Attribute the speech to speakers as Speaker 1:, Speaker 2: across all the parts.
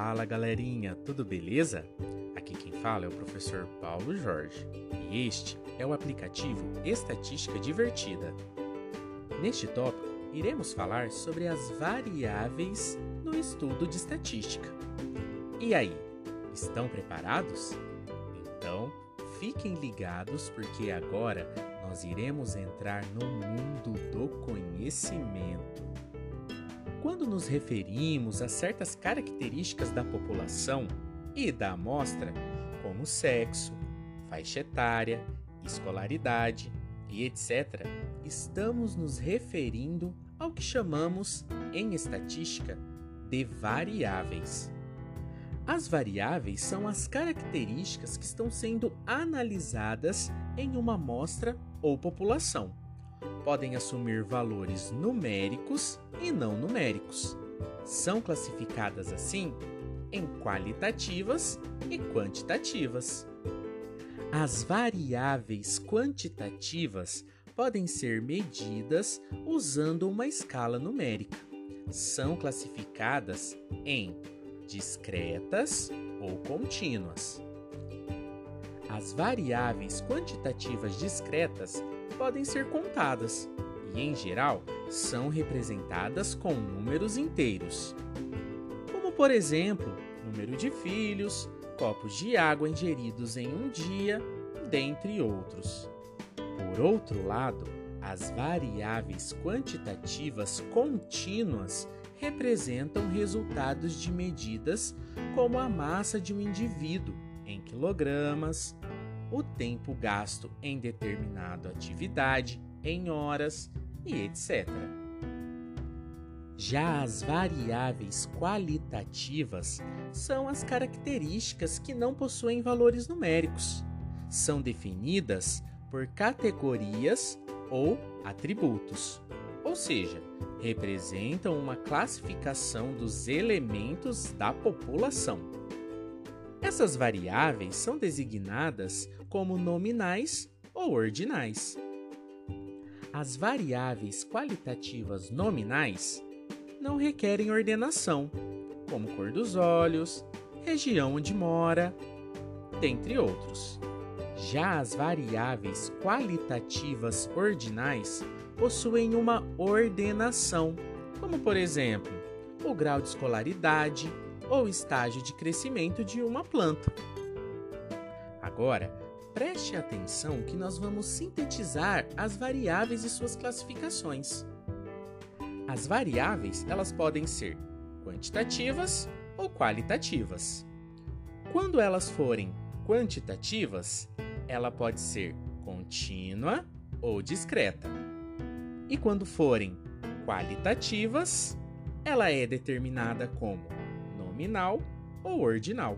Speaker 1: Fala galerinha, tudo beleza? Aqui quem fala é o professor Paulo Jorge e este é o aplicativo Estatística Divertida. Neste tópico, iremos falar sobre as variáveis no estudo de estatística. E aí, estão preparados? Então, fiquem ligados porque agora nós iremos entrar no mundo do conhecimento. Quando nos referimos a certas características da população e da amostra, como sexo, faixa etária, escolaridade e etc., estamos nos referindo ao que chamamos, em estatística, de variáveis. As variáveis são as características que estão sendo analisadas em uma amostra ou população podem assumir valores numéricos e não numéricos. São classificadas assim em qualitativas e quantitativas. As variáveis quantitativas podem ser medidas usando uma escala numérica. São classificadas em discretas ou contínuas. As variáveis quantitativas discretas podem ser contadas e, em geral, são representadas com números inteiros, como por exemplo, número de filhos, copos de água ingeridos em um dia, dentre outros. Por outro lado, as variáveis quantitativas contínuas representam resultados de medidas como a massa de um indivíduo em quilogramas, o tempo gasto em determinada atividade, em horas e etc. Já as variáveis qualitativas são as características que não possuem valores numéricos. São definidas por categorias ou atributos, ou seja, representam uma classificação dos elementos da população. Essas variáveis são designadas como nominais ou ordinais. As variáveis qualitativas nominais não requerem ordenação, como cor dos olhos, região onde mora, dentre outros. Já as variáveis qualitativas ordinais possuem uma ordenação, como por exemplo, o grau de escolaridade ou estágio de crescimento de uma planta. Agora, preste atenção que nós vamos sintetizar as variáveis e suas classificações. As variáveis, elas podem ser quantitativas ou qualitativas. Quando elas forem quantitativas, ela pode ser contínua ou discreta. E quando forem qualitativas, ela é determinada como nominal ou ordinal.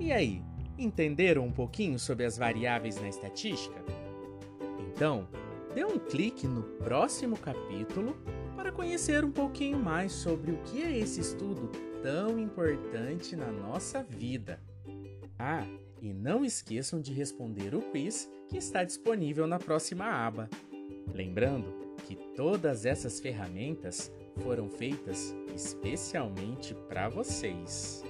Speaker 1: E aí, Entenderam um pouquinho sobre as variáveis na estatística? Então, dê um clique no próximo capítulo para conhecer um pouquinho mais sobre o que é esse estudo tão importante na nossa vida. Ah, e não esqueçam de responder o quiz que está disponível na próxima aba. Lembrando que todas essas ferramentas foram feitas especialmente para vocês.